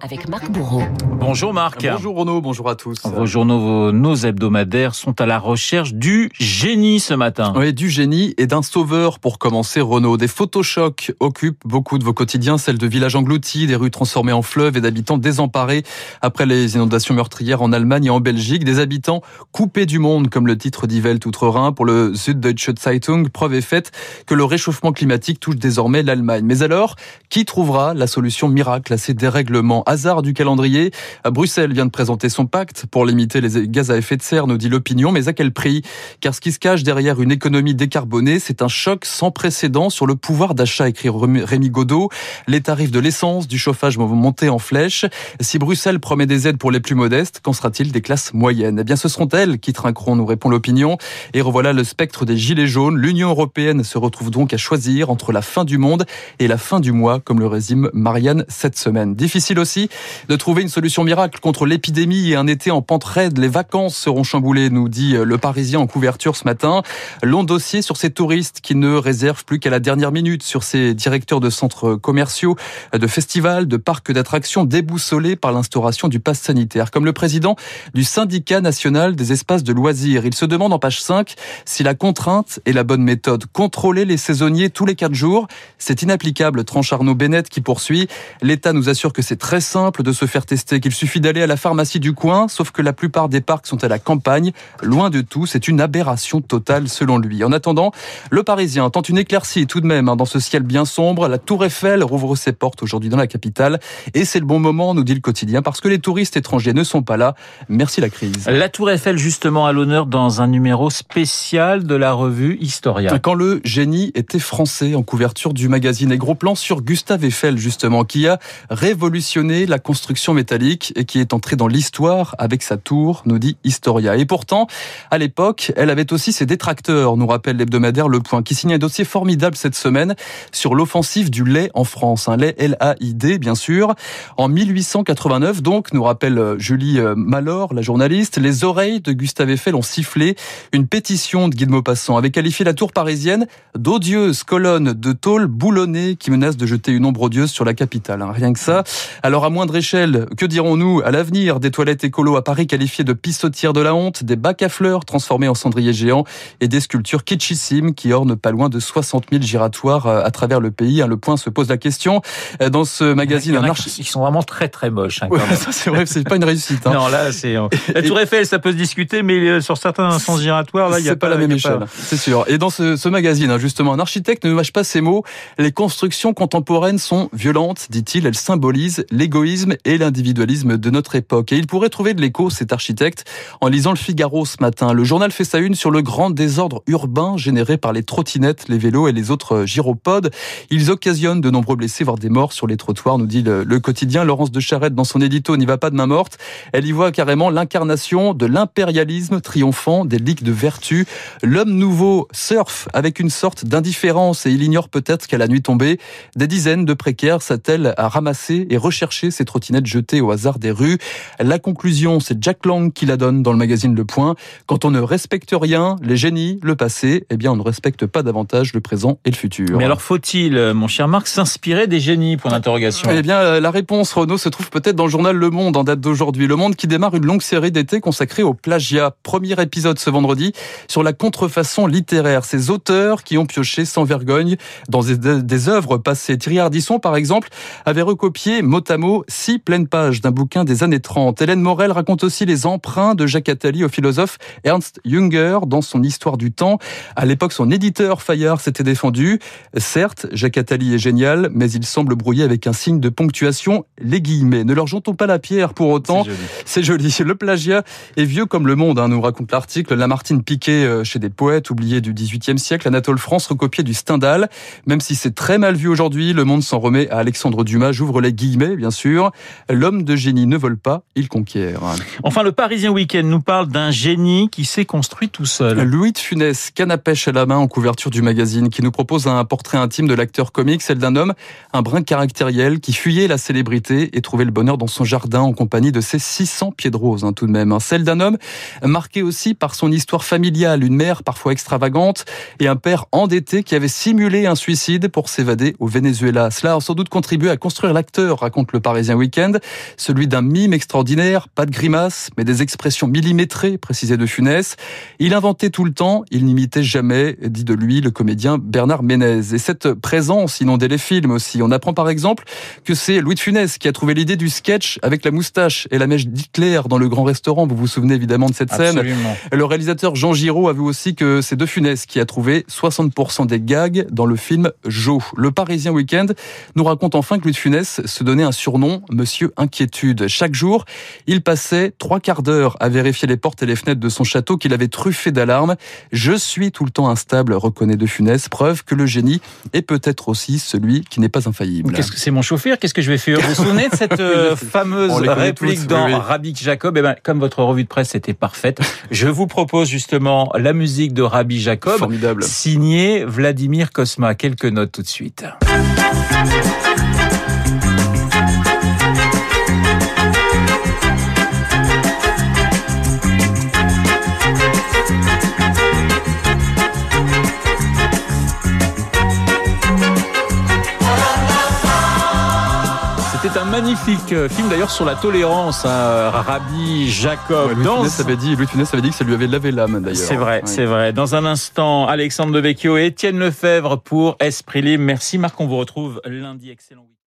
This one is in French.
avec Marc Bourreau. Bonjour Marc. Bonjour Renaud, bonjour à tous. Vos journaux, nos hebdomadaires sont à la recherche du génie ce matin. Oui, du génie et d'un sauveur pour commencer Renaud. Des photochocs occupent beaucoup de vos quotidiens, celles de villages engloutis, des rues transformées en fleuves et d'habitants désemparés après les inondations meurtrières en Allemagne et en Belgique. Des habitants coupés du monde, comme le titre dit Welt Outre-Rhin pour le Süddeutsche Zeitung. Preuve est faite que le réchauffement climatique touche désormais l'Allemagne. Mais alors, qui trouvera la solution miracle à ces dérèglements Hasard du calendrier, Bruxelles vient de présenter son pacte pour limiter les gaz à effet de serre, nous dit l'opinion, mais à quel prix? Car ce qui se cache derrière une économie décarbonée, c'est un choc sans précédent sur le pouvoir d'achat, écrit Rémi Godot. Les tarifs de l'essence, du chauffage vont monter en flèche. Si Bruxelles promet des aides pour les plus modestes, qu'en sera-t-il des classes moyennes? Eh bien, ce seront elles qui trinqueront, nous répond l'opinion. Et revoilà le spectre des gilets jaunes. L'Union européenne se retrouve donc à choisir entre la fin du monde et la fin du mois, comme le résume Marianne cette semaine. Difficile aussi de trouver une solution miracle contre l'épidémie et un été en pente raide. Les vacances seront chamboulées, nous dit le Parisien en couverture ce matin. Long dossier sur ces touristes qui ne réservent plus qu'à la dernière minute, sur ces directeurs de centres commerciaux, de festivals, de parcs d'attractions déboussolés par l'instauration du pass sanitaire. Comme le président du syndicat national des espaces de loisirs. Il se demande en page 5 si la contrainte est la bonne méthode. Contrôler les saisonniers tous les quatre jours, c'est inapplicable, tranche Arnaud Bennett qui poursuit. L'État nous assure que c'est très simple de se faire tester, qu'il suffit d'aller à la pharmacie du coin, sauf que la plupart des parcs sont à la campagne. Loin de tout, c'est une aberration totale selon lui. En attendant, le Parisien tente une éclaircie tout de même hein, dans ce ciel bien sombre. La Tour Eiffel rouvre ses portes aujourd'hui dans la capitale et c'est le bon moment, nous dit le quotidien, parce que les touristes étrangers ne sont pas là. Merci la crise. La Tour Eiffel justement à l'honneur dans un numéro spécial de la revue Historia. Quand le génie était français en couverture du magazine et gros plan sur Gustave Eiffel justement qui a révolutionné la construction métallique et qui est entrée dans l'histoire avec sa tour, nous dit Historia. Et pourtant, à l'époque, elle avait aussi ses détracteurs, nous rappelle l'hebdomadaire Le Point, qui signe un dossier formidable cette semaine sur l'offensive du lait en France. Un lait L-A-I-D, bien sûr. En 1889, donc, nous rappelle euh, Julie euh, Malor, la journaliste, les oreilles de Gustave Eiffel ont sifflé. Une pétition de Guy de Maupassant avait qualifié la tour parisienne d'odieuse colonne de tôle boulonnée qui menace de jeter une ombre odieuse sur la capitale. Hein. Rien que ça. Alors, à moindre échelle, que dirons-nous à l'avenir des toilettes écolo à Paris qualifiées de pissotières de la honte, des bacs à fleurs transformés en cendriers géants et des sculptures kitschissimes qui ornent pas loin de 60 000 giratoires euh, à travers le pays. Hein, le point se pose la question. Euh, dans ce magazine, un ils sont vraiment très très moches. Hein, c'est vrai, c'est pas une réussite. Hein. Non, là c'est la Tour Eiffel, ça peut se discuter, mais euh, sur certains sens giratoires, là il y a pas, la même échelle, c'est sûr. Et dans ce, ce magazine, justement, un architecte ne mâche pas ces mots. Les constructions contemporaines sont violentes, dit-il. Elles symbolisent l'égoïsme et l'individualisme de notre époque. Et il pourrait trouver de l'écho, cet architecte, en lisant le Figaro ce matin. Le journal fait sa une sur le grand désordre urbain généré par les trottinettes, les vélos et les autres gyropodes. Ils occasionnent de nombreux blessés, voire des morts sur les trottoirs, nous dit le, le quotidien. Laurence de Charette, dans son édito, n'y va pas de main morte. Elle y voit carrément l'incarnation de l'impérialisme triomphant des ligues de vertu. L'homme nouveau surfe avec une sorte d'indifférence et il ignore peut-être qu'à la nuit tombée, des dizaines de précaires s'attellent à ramasser et rechercher ces trottinettes jetées au hasard des rues. La conclusion, c'est Jack Lang qui la donne dans le magazine Le Point. Quand on ne respecte rien, les génies, le passé, eh bien on ne respecte pas davantage le présent et le futur. Mais alors faut-il, mon cher Marc, s'inspirer des génies? Point d'interrogation. Eh bien la réponse, Renaud, se trouve peut-être dans le journal Le Monde en date d'aujourd'hui. Le Monde qui démarre une longue série d'été consacrée au plagiat. Premier épisode ce vendredi sur la contrefaçon littéraire. Ces auteurs qui ont pioché sans vergogne dans des, des œuvres passées. Thierry Ardisson, par exemple, avait recopié mot à mot six pleines pages d'un bouquin des années 30. Hélène Morel raconte aussi les emprunts de Jacques Attali au philosophe Ernst Jünger dans son Histoire du temps. À l'époque, son éditeur Fayard s'était défendu. Certes, Jacques Attali est génial, mais il semble brouiller avec un signe de ponctuation, les guillemets. Ne leur jetons pas la pierre pour autant. C'est joli. joli. Le plagiat est vieux comme le monde, hein, nous raconte l'article. Lamartine piqué euh, chez des poètes oubliés du XVIIIe siècle, Anatole France recopié du Stendhal. Même si c'est très mal vu aujourd'hui, le monde s'en remet à Alexandre Dumas. J'ouvre les guillemets, bien sûr. L'homme de génie ne vole pas, il conquiert. Enfin, le Parisien Week-end nous parle d'un génie qui s'est construit tout seul. Louis de Funès, canne à pêche à la main en couverture du magazine, qui nous propose un portrait intime de l'acteur comique, celle d'un homme, un brin caractériel, qui fuyait la célébrité et trouvait le bonheur dans son jardin en compagnie de ses 600 pieds de rose, hein, tout de même. Celle d'un homme marqué aussi par son histoire familiale, une mère parfois extravagante et un père endetté qui avait simulé un suicide pour s'évader au Venezuela. Cela a sans doute contribué à construire l'acteur raconte le Parisien Week-end, celui d'un mime extraordinaire, pas de grimaces, mais des expressions millimétrées, précisait de Funès. Il inventait tout le temps, il n'imitait jamais, dit de lui le comédien Bernard Ménez. Et cette présence inondait les films aussi. On apprend par exemple que c'est Louis de Funès qui a trouvé l'idée du sketch avec la moustache et la mèche d'Hitler dans le grand restaurant. Vous vous souvenez évidemment de cette scène. Le réalisateur Jean Giraud a vu aussi que c'est De Funès qui a trouvé 60% des gags dans le film Jo. Le Parisien Week-end nous raconte enfin que Louis de Funès se donnait un surnom, Monsieur Inquiétude. Chaque jour, il passait trois quarts d'heure à vérifier les portes et les fenêtres de son château qu'il avait truffé d'alarmes. Je suis tout le temps instable, reconnaît De Funès, preuve que le génie est peut-être aussi celui qui n'est pas infaillible. Qu'est-ce que c'est mon chauffeur? Qu'est-ce que je vais faire? Vous vous souvenez de cette euh, fameuse réplique dans Rabbi Jacob? Eh ben, comme votre revue de presse était parfaite, je vous propose justement la musique de Rabbi Jacob, Formidable. signée Vladimir Kosma. Quelques notes tout de suite. Magnifique euh, film d'ailleurs sur la tolérance, hein, Rabbi Jacob. Dans... Funès avait dit, Louis Funès avait dit que ça lui avait lavé l'âme d'ailleurs. C'est vrai, c'est vrai. Dans un instant, Alexandre Devecchio et Étienne Lefebvre pour Esprit Libre. Merci Marc, on vous retrouve lundi. Excellent